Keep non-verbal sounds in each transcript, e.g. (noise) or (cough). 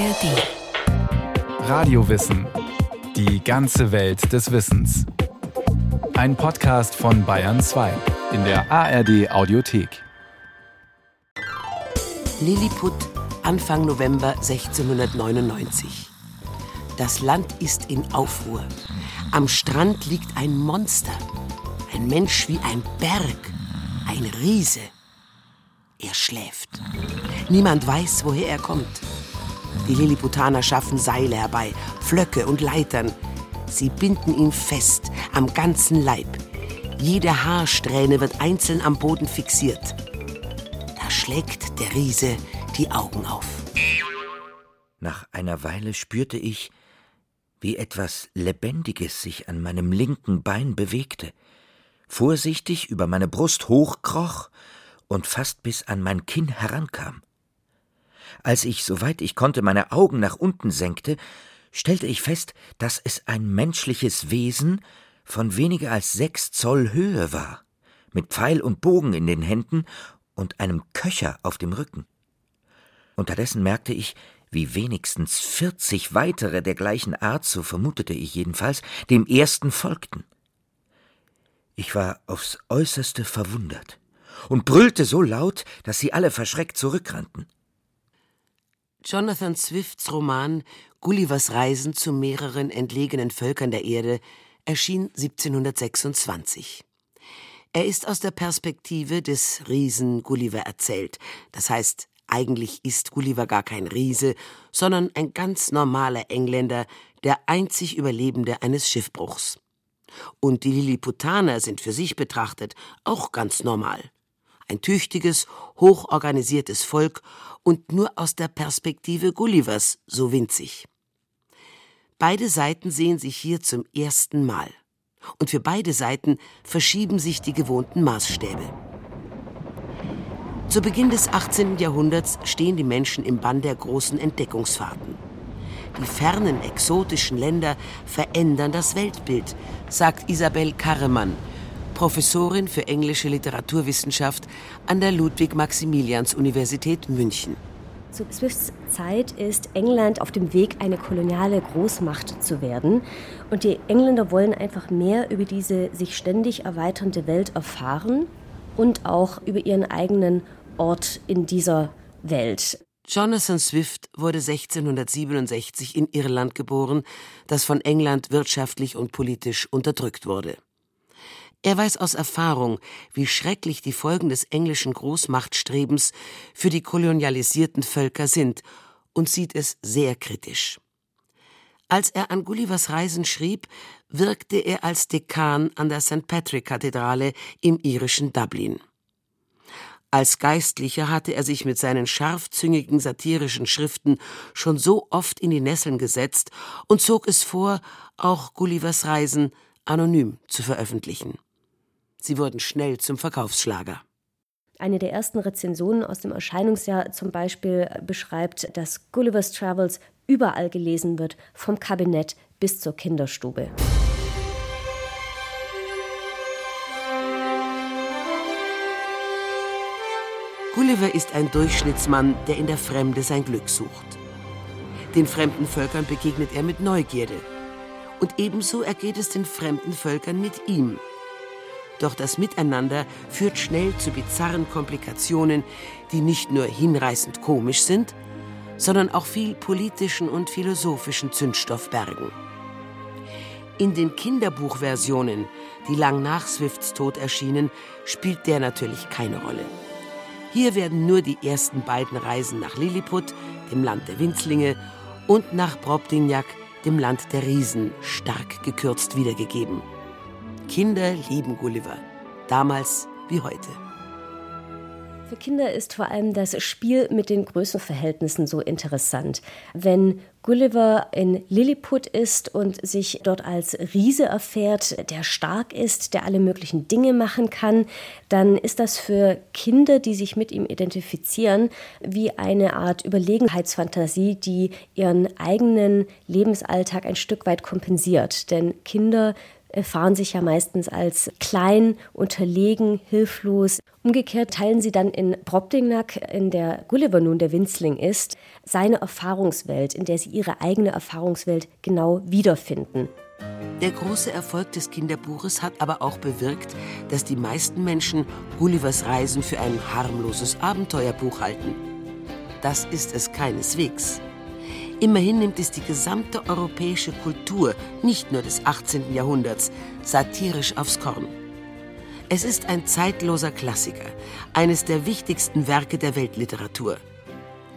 ARD. Radiowissen. Die ganze Welt des Wissens. Ein Podcast von Bayern 2 in der ARD Audiothek. Lilliput, Anfang November 1699. Das Land ist in Aufruhr. Am Strand liegt ein Monster. Ein Mensch wie ein Berg. Ein Riese. Er schläft. Niemand weiß, woher er kommt. Die Lilliputaner schaffen Seile herbei, Flöcke und Leitern. Sie binden ihn fest, am ganzen Leib. Jede Haarsträhne wird einzeln am Boden fixiert. Da schlägt der Riese die Augen auf. Nach einer Weile spürte ich, wie etwas Lebendiges sich an meinem linken Bein bewegte, vorsichtig über meine Brust hochkroch und fast bis an mein Kinn herankam. Als ich, soweit ich konnte, meine Augen nach unten senkte, stellte ich fest, dass es ein menschliches Wesen von weniger als sechs Zoll Höhe war, mit Pfeil und Bogen in den Händen und einem Köcher auf dem Rücken. Unterdessen merkte ich, wie wenigstens vierzig weitere der gleichen Art, so vermutete ich jedenfalls, dem ersten folgten. Ich war aufs äußerste verwundert und brüllte so laut, dass sie alle verschreckt zurückrannten. Jonathan Swifts Roman Gullivers Reisen zu mehreren entlegenen Völkern der Erde erschien 1726. Er ist aus der Perspektive des Riesen Gulliver erzählt. Das heißt, eigentlich ist Gulliver gar kein Riese, sondern ein ganz normaler Engländer, der einzig Überlebende eines Schiffbruchs. Und die Lilliputaner sind für sich betrachtet auch ganz normal. Ein tüchtiges, hochorganisiertes Volk und nur aus der Perspektive Gullivers so winzig. Beide Seiten sehen sich hier zum ersten Mal. Und für beide Seiten verschieben sich die gewohnten Maßstäbe. Zu Beginn des 18. Jahrhunderts stehen die Menschen im Bann der großen Entdeckungsfahrten. Die fernen, exotischen Länder verändern das Weltbild, sagt Isabel Karremann, Professorin für englische Literaturwissenschaft an der Ludwig-Maximilians-Universität München. Zu Swifts Zeit ist England auf dem Weg, eine koloniale Großmacht zu werden. Und die Engländer wollen einfach mehr über diese sich ständig erweiternde Welt erfahren und auch über ihren eigenen Ort in dieser Welt. Jonathan Swift wurde 1667 in Irland geboren, das von England wirtschaftlich und politisch unterdrückt wurde. Er weiß aus Erfahrung, wie schrecklich die Folgen des englischen Großmachtstrebens für die kolonialisierten Völker sind und sieht es sehr kritisch. Als er an Gullivers Reisen schrieb, wirkte er als Dekan an der St. Patrick-Kathedrale im irischen Dublin. Als Geistlicher hatte er sich mit seinen scharfzüngigen satirischen Schriften schon so oft in die Nesseln gesetzt und zog es vor, auch Gullivers Reisen anonym zu veröffentlichen. Sie wurden schnell zum Verkaufsschlager. Eine der ersten Rezensionen aus dem Erscheinungsjahr zum Beispiel beschreibt, dass Gulliver's Travels überall gelesen wird, vom Kabinett bis zur Kinderstube. Gulliver ist ein Durchschnittsmann, der in der Fremde sein Glück sucht. Den fremden Völkern begegnet er mit Neugierde. Und ebenso ergeht es den fremden Völkern mit ihm. Doch das Miteinander führt schnell zu bizarren Komplikationen, die nicht nur hinreißend komisch sind, sondern auch viel politischen und philosophischen Zündstoff bergen. In den Kinderbuchversionen, die lang nach Swifts Tod erschienen, spielt der natürlich keine Rolle. Hier werden nur die ersten beiden Reisen nach Lilliput, dem Land der Winzlinge, und nach Brobdinjak, dem Land der Riesen, stark gekürzt wiedergegeben. Kinder lieben Gulliver, damals wie heute. Für Kinder ist vor allem das Spiel mit den Größenverhältnissen so interessant. Wenn Gulliver in Lilliput ist und sich dort als Riese erfährt, der stark ist, der alle möglichen Dinge machen kann, dann ist das für Kinder, die sich mit ihm identifizieren, wie eine Art Überlegenheitsfantasie, die ihren eigenen Lebensalltag ein Stück weit kompensiert. Denn Kinder erfahren sich ja meistens als klein, unterlegen, hilflos. Umgekehrt teilen sie dann in Brobdingnack, in der Gulliver nun der Winzling ist, seine Erfahrungswelt, in der sie ihre eigene Erfahrungswelt genau wiederfinden. Der große Erfolg des Kinderbuches hat aber auch bewirkt, dass die meisten Menschen Gullivers Reisen für ein harmloses Abenteuerbuch halten. Das ist es keineswegs. Immerhin nimmt es die gesamte europäische Kultur, nicht nur des 18. Jahrhunderts, satirisch aufs Korn. Es ist ein zeitloser Klassiker, eines der wichtigsten Werke der Weltliteratur.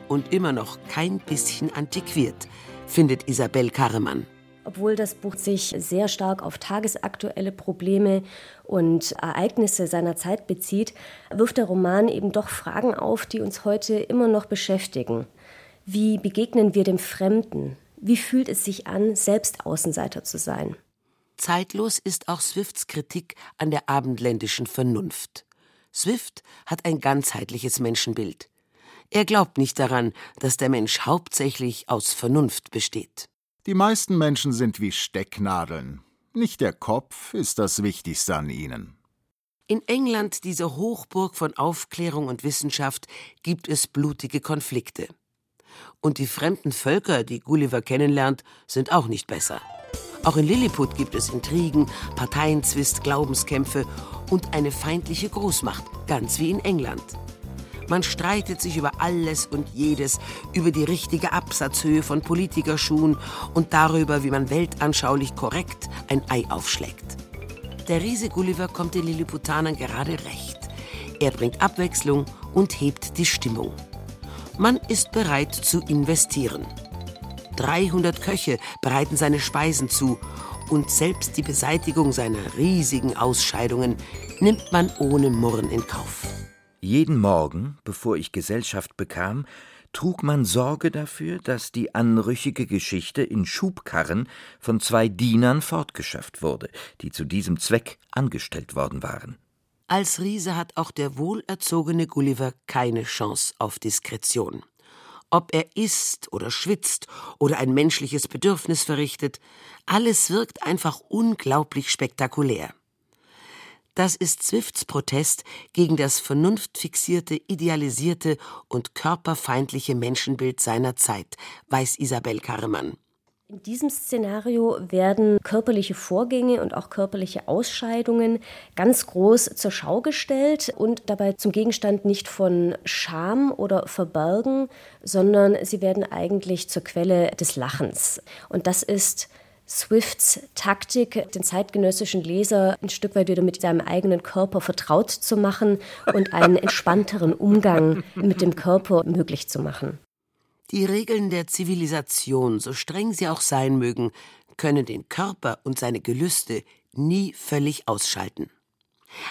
Und immer noch kein bisschen antiquiert, findet Isabel Karremann. Obwohl das Buch sich sehr stark auf tagesaktuelle Probleme und Ereignisse seiner Zeit bezieht, wirft der Roman eben doch Fragen auf, die uns heute immer noch beschäftigen. Wie begegnen wir dem Fremden? Wie fühlt es sich an, selbst Außenseiter zu sein? Zeitlos ist auch Swifts Kritik an der abendländischen Vernunft. Swift hat ein ganzheitliches Menschenbild. Er glaubt nicht daran, dass der Mensch hauptsächlich aus Vernunft besteht. Die meisten Menschen sind wie Stecknadeln. Nicht der Kopf ist das Wichtigste an ihnen. In England, dieser Hochburg von Aufklärung und Wissenschaft, gibt es blutige Konflikte. Und die fremden Völker, die Gulliver kennenlernt, sind auch nicht besser. Auch in Lilliput gibt es Intrigen, Parteienzwist, Glaubenskämpfe und eine feindliche Großmacht, ganz wie in England. Man streitet sich über alles und jedes, über die richtige Absatzhöhe von Politikerschuhen und darüber, wie man weltanschaulich korrekt ein Ei aufschlägt. Der Riese Gulliver kommt den Lilliputanern gerade recht. Er bringt Abwechslung und hebt die Stimmung. Man ist bereit zu investieren. 300 Köche bereiten seine Speisen zu und selbst die Beseitigung seiner riesigen Ausscheidungen nimmt man ohne Murren in Kauf. Jeden Morgen, bevor ich Gesellschaft bekam, trug man Sorge dafür, dass die anrüchige Geschichte in Schubkarren von zwei Dienern fortgeschafft wurde, die zu diesem Zweck angestellt worden waren. Als Riese hat auch der wohlerzogene Gulliver keine Chance auf Diskretion. Ob er isst oder schwitzt oder ein menschliches Bedürfnis verrichtet, alles wirkt einfach unglaublich spektakulär. Das ist Swifts Protest gegen das vernunftfixierte, idealisierte und körperfeindliche Menschenbild seiner Zeit, weiß Isabel Karremann. In diesem Szenario werden körperliche Vorgänge und auch körperliche Ausscheidungen ganz groß zur Schau gestellt und dabei zum Gegenstand nicht von Scham oder Verbergen, sondern sie werden eigentlich zur Quelle des Lachens. Und das ist Swifts Taktik, den zeitgenössischen Leser ein Stück weit wieder mit seinem eigenen Körper vertraut zu machen und einen entspannteren Umgang mit dem Körper möglich zu machen. Die Regeln der Zivilisation, so streng sie auch sein mögen, können den Körper und seine Gelüste nie völlig ausschalten.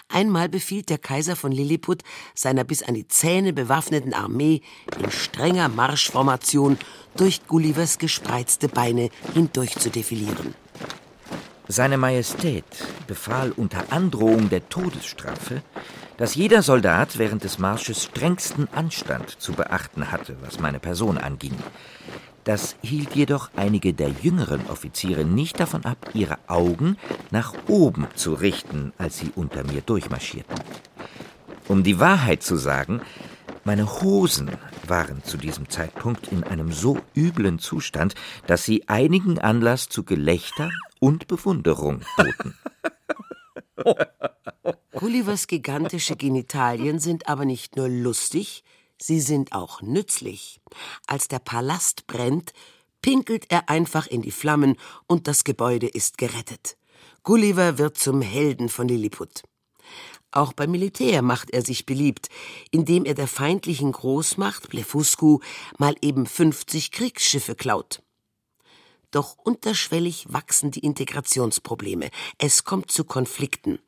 Einmal befiehlt der Kaiser von Lilliput seiner bis an die Zähne bewaffneten Armee in strenger Marschformation durch Gullivers gespreizte Beine hindurch zu defilieren. Seine Majestät befahl unter Androhung der Todesstrafe, dass jeder Soldat während des Marsches strengsten Anstand zu beachten hatte, was meine Person anging. Das hielt jedoch einige der jüngeren Offiziere nicht davon ab, ihre Augen nach oben zu richten, als sie unter mir durchmarschierten. Um die Wahrheit zu sagen, meine Hosen waren zu diesem Zeitpunkt in einem so üblen Zustand, dass sie einigen Anlass zu Gelächter und Bewunderung boten. (laughs) Gullivers gigantische Genitalien sind aber nicht nur lustig, sie sind auch nützlich. Als der Palast brennt, pinkelt er einfach in die Flammen und das Gebäude ist gerettet. Gulliver wird zum Helden von Lilliput. Auch beim Militär macht er sich beliebt, indem er der feindlichen Großmacht Blefuscu mal eben 50 Kriegsschiffe klaut. Doch unterschwellig wachsen die Integrationsprobleme. Es kommt zu Konflikten.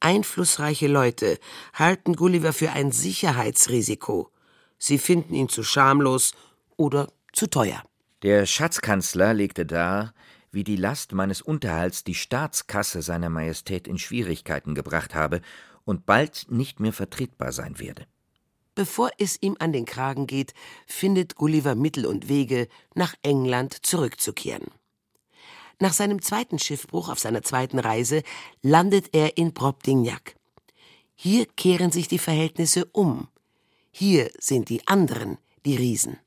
Einflussreiche Leute halten Gulliver für ein Sicherheitsrisiko. Sie finden ihn zu schamlos oder zu teuer. Der Schatzkanzler legte dar, wie die Last meines Unterhalts die Staatskasse seiner Majestät in Schwierigkeiten gebracht habe und bald nicht mehr vertretbar sein werde. Bevor es ihm an den Kragen geht, findet Gulliver Mittel und Wege, nach England zurückzukehren. Nach seinem zweiten Schiffbruch auf seiner zweiten Reise landet er in Brobdingnac. Hier kehren sich die Verhältnisse um. Hier sind die anderen die Riesen.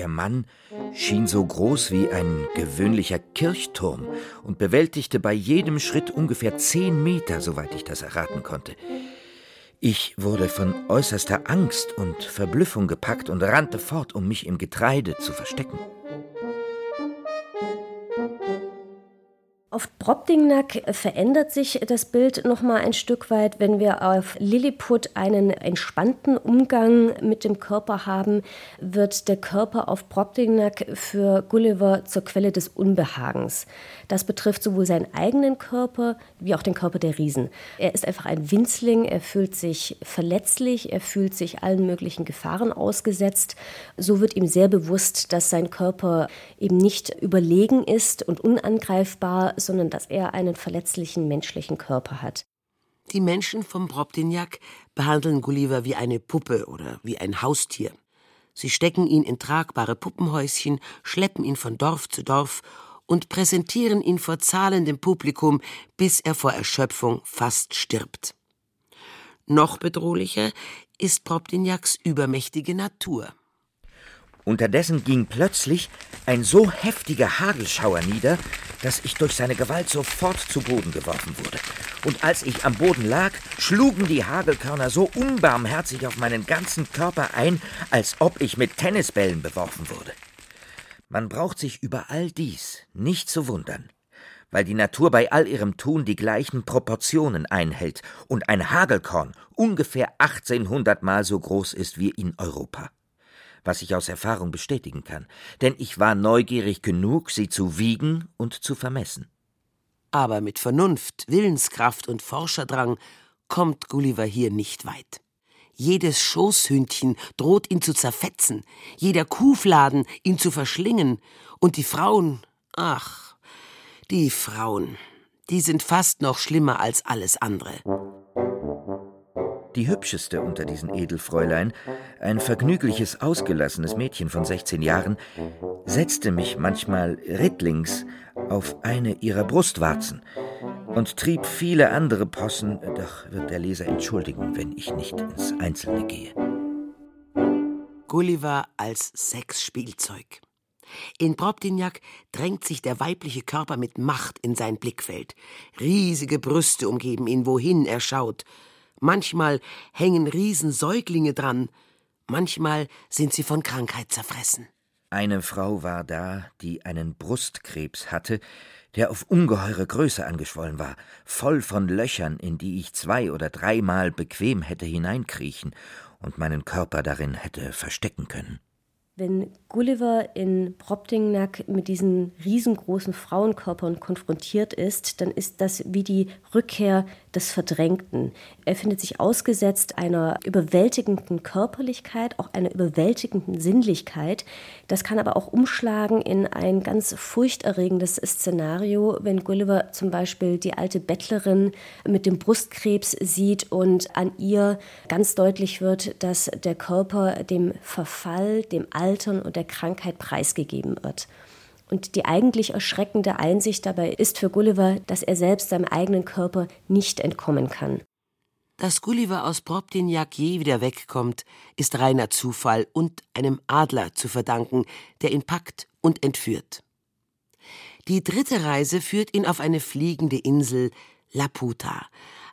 Der Mann schien so groß wie ein gewöhnlicher Kirchturm und bewältigte bei jedem Schritt ungefähr zehn Meter, soweit ich das erraten konnte. Ich wurde von äußerster Angst und Verblüffung gepackt und rannte fort, um mich im Getreide zu verstecken. Auf Brobdingnack verändert sich das Bild noch mal ein Stück weit, wenn wir auf Lilliput einen entspannten Umgang mit dem Körper haben, wird der Körper auf Brobdingnack für Gulliver zur Quelle des Unbehagens. Das betrifft sowohl seinen eigenen Körper wie auch den Körper der Riesen. Er ist einfach ein Winzling, er fühlt sich verletzlich, er fühlt sich allen möglichen Gefahren ausgesetzt. So wird ihm sehr bewusst, dass sein Körper eben nicht überlegen ist und unangreifbar, sondern dass er einen verletzlichen menschlichen Körper hat. Die Menschen vom Brobdinjak behandeln Gulliver wie eine Puppe oder wie ein Haustier. Sie stecken ihn in tragbare Puppenhäuschen, schleppen ihn von Dorf zu Dorf und präsentieren ihn vor zahlendem Publikum, bis er vor Erschöpfung fast stirbt. Noch bedrohlicher ist Probdinjaks übermächtige Natur. Unterdessen ging plötzlich ein so heftiger Hagelschauer nieder, dass ich durch seine Gewalt sofort zu Boden geworfen wurde. Und als ich am Boden lag, schlugen die Hagelkörner so unbarmherzig auf meinen ganzen Körper ein, als ob ich mit Tennisbällen beworfen wurde. Man braucht sich über all dies nicht zu wundern, weil die Natur bei all ihrem Tun die gleichen Proportionen einhält und ein Hagelkorn ungefähr 1800 Mal so groß ist wie in Europa. Was ich aus Erfahrung bestätigen kann, denn ich war neugierig genug, sie zu wiegen und zu vermessen. Aber mit Vernunft, Willenskraft und Forscherdrang kommt Gulliver hier nicht weit. Jedes Schoßhündchen droht ihn zu zerfetzen, jeder Kuhfladen ihn zu verschlingen, und die Frauen, ach, die Frauen, die sind fast noch schlimmer als alles andere. Die hübscheste unter diesen Edelfräulein, ein vergnügliches, ausgelassenes Mädchen von 16 Jahren, setzte mich manchmal rittlings auf eine ihrer Brustwarzen und trieb viele andere Possen, doch wird der Leser entschuldigen, wenn ich nicht ins Einzelne gehe. Gulliver als Sexspielzeug. In Probdinjak drängt sich der weibliche Körper mit Macht in sein Blickfeld. Riesige Brüste umgeben ihn, wohin er schaut. Manchmal hängen Riesensäuglinge dran, manchmal sind sie von Krankheit zerfressen. Eine Frau war da, die einen Brustkrebs hatte, der auf ungeheure Größe angeschwollen war, voll von Löchern, in die ich zwei oder dreimal bequem hätte hineinkriechen und meinen Körper darin hätte verstecken können. Wenn Gulliver in Brobdingnack mit diesen riesengroßen Frauenkörpern konfrontiert ist, dann ist das wie die Rückkehr des Verdrängten. Er findet sich ausgesetzt einer überwältigenden Körperlichkeit, auch einer überwältigenden Sinnlichkeit. Das kann aber auch umschlagen in ein ganz furchterregendes Szenario, wenn Gulliver zum Beispiel die alte Bettlerin mit dem Brustkrebs sieht und an ihr ganz deutlich wird, dass der Körper dem Verfall, dem Altern und der Krankheit preisgegeben wird. Und die eigentlich erschreckende Einsicht dabei ist für Gulliver, dass er selbst seinem eigenen Körper nicht entkommen kann. Dass Gulliver aus Probdinjak je wieder wegkommt, ist reiner Zufall und einem Adler zu verdanken, der ihn packt und entführt. Die dritte Reise führt ihn auf eine fliegende Insel, Laputa,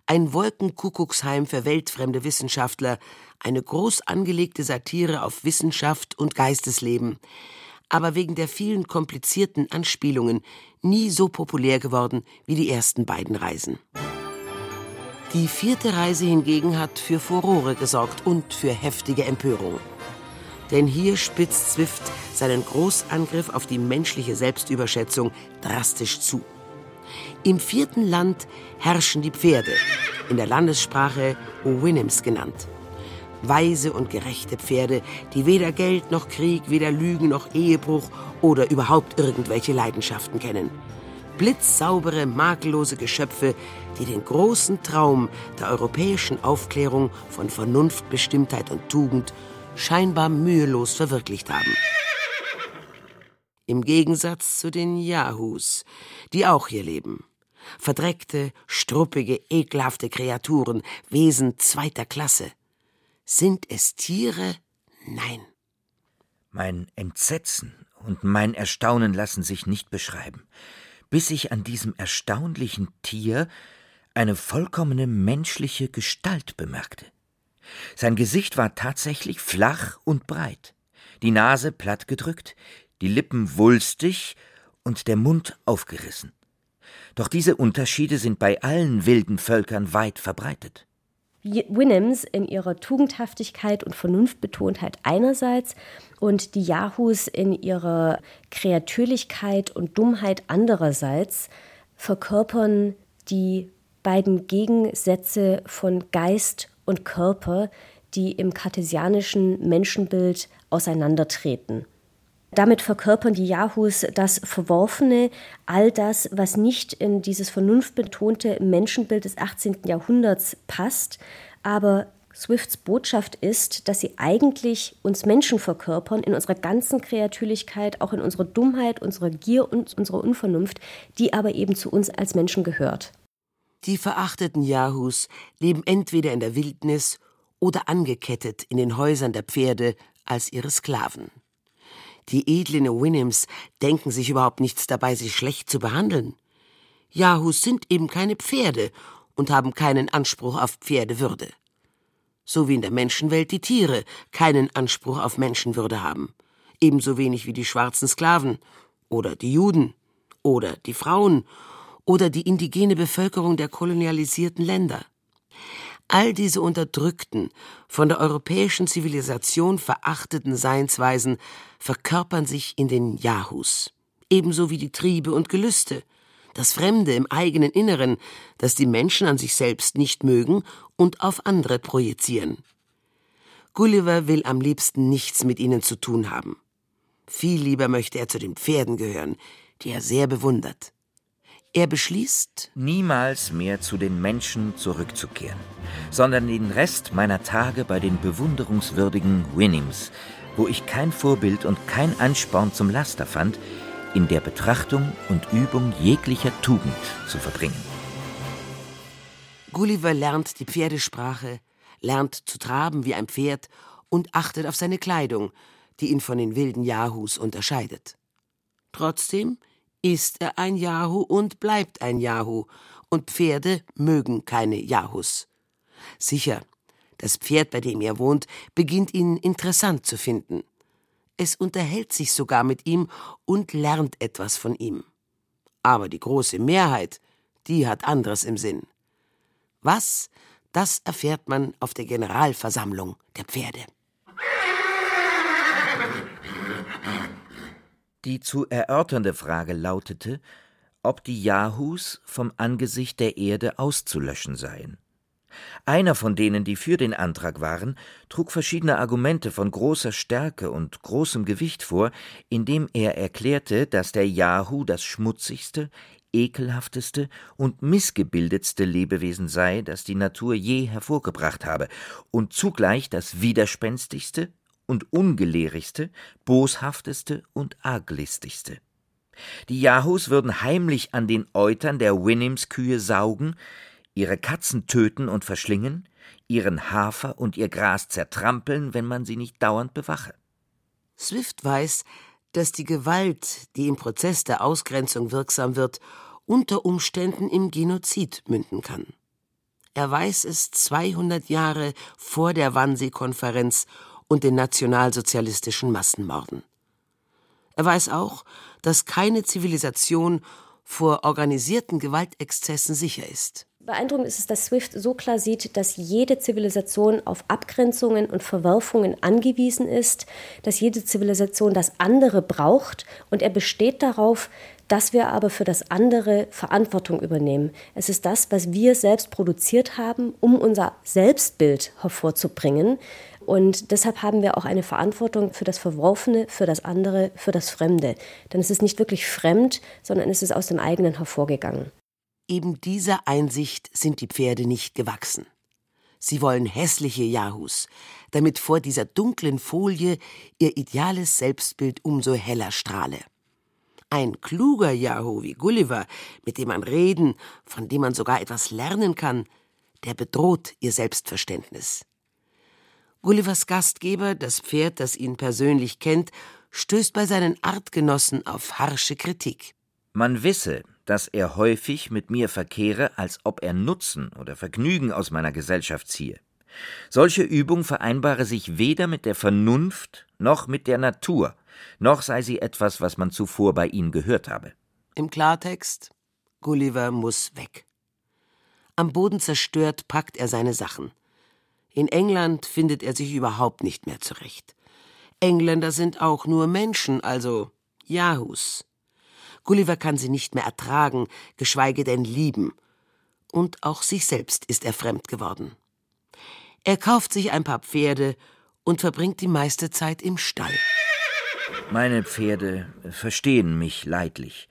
ein Wolkenkuckucksheim für weltfremde Wissenschaftler, eine groß angelegte Satire auf Wissenschaft und Geistesleben, aber wegen der vielen komplizierten Anspielungen nie so populär geworden wie die ersten beiden Reisen. Die vierte Reise hingegen hat für Furore gesorgt und für heftige Empörung. Denn hier spitzt Swift seinen Großangriff auf die menschliche Selbstüberschätzung drastisch zu. Im vierten Land herrschen die Pferde, in der Landessprache Owinims genannt weise und gerechte Pferde, die weder Geld noch Krieg, weder Lügen noch Ehebruch oder überhaupt irgendwelche Leidenschaften kennen. Blitzsaubere, makellose Geschöpfe, die den großen Traum der europäischen Aufklärung von Vernunft, Bestimmtheit und Tugend scheinbar mühelos verwirklicht haben. Im Gegensatz zu den Yahoos, die auch hier leben. Verdreckte, struppige, ekelhafte Kreaturen, Wesen zweiter Klasse. Sind es Tiere? Nein. Mein Entsetzen und mein Erstaunen lassen sich nicht beschreiben, bis ich an diesem erstaunlichen Tier eine vollkommene menschliche Gestalt bemerkte. Sein Gesicht war tatsächlich flach und breit, die Nase platt gedrückt, die Lippen wulstig und der Mund aufgerissen. Doch diese Unterschiede sind bei allen wilden Völkern weit verbreitet. Winnims in ihrer Tugendhaftigkeit und Vernunftbetontheit einerseits und die Yahoos in ihrer Kreatürlichkeit und Dummheit andererseits verkörpern die beiden Gegensätze von Geist und Körper, die im kartesianischen Menschenbild auseinandertreten. Damit verkörpern die Yahoos das Verworfene, all das, was nicht in dieses vernunftbetonte Menschenbild des 18. Jahrhunderts passt. Aber Swifts Botschaft ist, dass sie eigentlich uns Menschen verkörpern in unserer ganzen Kreatürlichkeit, auch in unserer Dummheit, unserer Gier und unserer Unvernunft, die aber eben zu uns als Menschen gehört. Die verachteten Yahoos leben entweder in der Wildnis oder angekettet in den Häusern der Pferde als ihre Sklaven. Die edlen Winnims denken sich überhaupt nichts dabei, sie schlecht zu behandeln. Yahoos sind eben keine Pferde und haben keinen Anspruch auf Pferdewürde. So wie in der Menschenwelt die Tiere keinen Anspruch auf Menschenwürde haben. Ebenso wenig wie die schwarzen Sklaven oder die Juden oder die Frauen oder die indigene Bevölkerung der kolonialisierten Länder. All diese unterdrückten, von der europäischen Zivilisation verachteten Seinsweisen verkörpern sich in den Yahoos, ebenso wie die Triebe und Gelüste, das Fremde im eigenen Inneren, das die Menschen an sich selbst nicht mögen und auf andere projizieren. Gulliver will am liebsten nichts mit ihnen zu tun haben. Viel lieber möchte er zu den Pferden gehören, die er sehr bewundert. Er beschließt, niemals mehr zu den Menschen zurückzukehren, sondern den Rest meiner Tage bei den bewunderungswürdigen Winnims, wo ich kein Vorbild und kein Ansporn zum Laster fand, in der Betrachtung und Übung jeglicher Tugend zu verbringen. Gulliver lernt die Pferdesprache, lernt zu traben wie ein Pferd und achtet auf seine Kleidung, die ihn von den wilden Yahoos unterscheidet. Trotzdem ist er ein Yahoo und bleibt ein Yahoo, und Pferde mögen keine Yahoos. Sicher, das Pferd, bei dem er wohnt, beginnt ihn interessant zu finden. Es unterhält sich sogar mit ihm und lernt etwas von ihm. Aber die große Mehrheit, die hat anderes im Sinn. Was, das erfährt man auf der Generalversammlung der Pferde. Die zu erörternde Frage lautete, ob die Yahoos vom Angesicht der Erde auszulöschen seien. Einer von denen, die für den Antrag waren, trug verschiedene Argumente von großer Stärke und großem Gewicht vor, indem er erklärte, dass der Yahoo das schmutzigste, ekelhafteste und missgebildetste Lebewesen sei, das die Natur je hervorgebracht habe, und zugleich das widerspenstigste, und ungelehrigste, boshafteste und arglistigste. Die Yahoos würden heimlich an den Eutern der Winnims-Kühe saugen, ihre Katzen töten und verschlingen, ihren Hafer und ihr Gras zertrampeln, wenn man sie nicht dauernd bewache. Swift weiß, dass die Gewalt, die im Prozess der Ausgrenzung wirksam wird, unter Umständen im Genozid münden kann. Er weiß es 200 Jahre vor der Wannsee-Konferenz und den nationalsozialistischen Massenmorden. Er weiß auch, dass keine Zivilisation vor organisierten Gewaltexzessen sicher ist. Beeindruckend ist es, dass Swift so klar sieht, dass jede Zivilisation auf Abgrenzungen und Verwerfungen angewiesen ist, dass jede Zivilisation das andere braucht und er besteht darauf, dass wir aber für das andere Verantwortung übernehmen. Es ist das, was wir selbst produziert haben, um unser Selbstbild hervorzubringen. Und deshalb haben wir auch eine Verantwortung für das Verworfene, für das andere, für das Fremde. Denn es ist nicht wirklich fremd, sondern es ist aus dem eigenen hervorgegangen. Eben dieser Einsicht sind die Pferde nicht gewachsen. Sie wollen hässliche Yahoos, damit vor dieser dunklen Folie ihr ideales Selbstbild umso heller strahle. Ein kluger Yahoo wie Gulliver, mit dem man reden, von dem man sogar etwas lernen kann, der bedroht ihr Selbstverständnis. Gullivers Gastgeber, das Pferd, das ihn persönlich kennt, stößt bei seinen Artgenossen auf harsche Kritik. Man wisse, dass er häufig mit mir verkehre, als ob er Nutzen oder Vergnügen aus meiner Gesellschaft ziehe. Solche Übung vereinbare sich weder mit der Vernunft noch mit der Natur, noch sei sie etwas, was man zuvor bei ihm gehört habe. Im Klartext, Gulliver muss weg. Am Boden zerstört packt er seine Sachen. In England findet er sich überhaupt nicht mehr zurecht. Engländer sind auch nur Menschen, also Yahoos. Gulliver kann sie nicht mehr ertragen, geschweige denn lieben. Und auch sich selbst ist er fremd geworden. Er kauft sich ein paar Pferde und verbringt die meiste Zeit im Stall. Meine Pferde verstehen mich leidlich,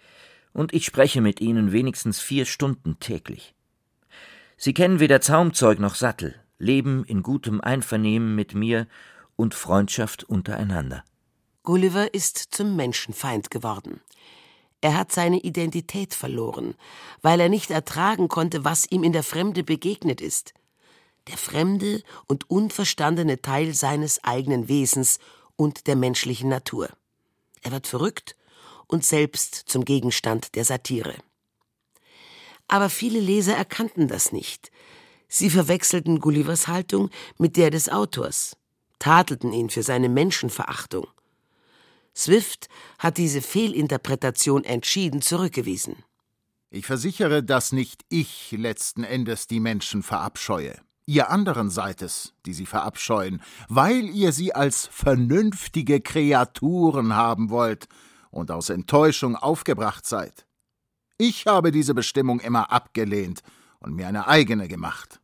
und ich spreche mit ihnen wenigstens vier Stunden täglich. Sie kennen weder Zaumzeug noch Sattel, leben in gutem Einvernehmen mit mir und Freundschaft untereinander. Gulliver ist zum Menschenfeind geworden. Er hat seine Identität verloren, weil er nicht ertragen konnte, was ihm in der Fremde begegnet ist. Der fremde und unverstandene Teil seines eigenen Wesens und der menschlichen Natur. Er wird verrückt und selbst zum Gegenstand der Satire. Aber viele Leser erkannten das nicht. Sie verwechselten Gullivers Haltung mit der des Autors, tadelten ihn für seine Menschenverachtung. Swift hat diese Fehlinterpretation entschieden zurückgewiesen. Ich versichere, dass nicht ich letzten Endes die Menschen verabscheue. Ihr anderen seid es, die sie verabscheuen, weil ihr sie als vernünftige Kreaturen haben wollt und aus Enttäuschung aufgebracht seid. Ich habe diese Bestimmung immer abgelehnt und mir eine eigene gemacht.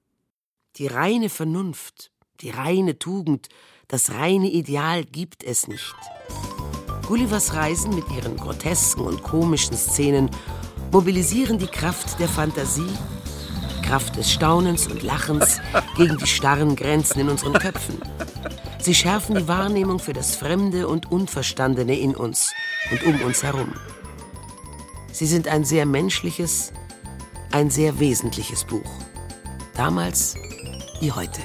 Die reine Vernunft, die reine Tugend, das reine Ideal gibt es nicht. Gullivers Reisen mit ihren grotesken und komischen Szenen mobilisieren die Kraft der Fantasie, die Kraft des Staunens und Lachens (laughs) gegen die starren Grenzen in unseren Köpfen. Sie schärfen die Wahrnehmung für das Fremde und Unverstandene in uns und um uns herum. Sie sind ein sehr menschliches, ein sehr wesentliches Buch. Damals wie heute.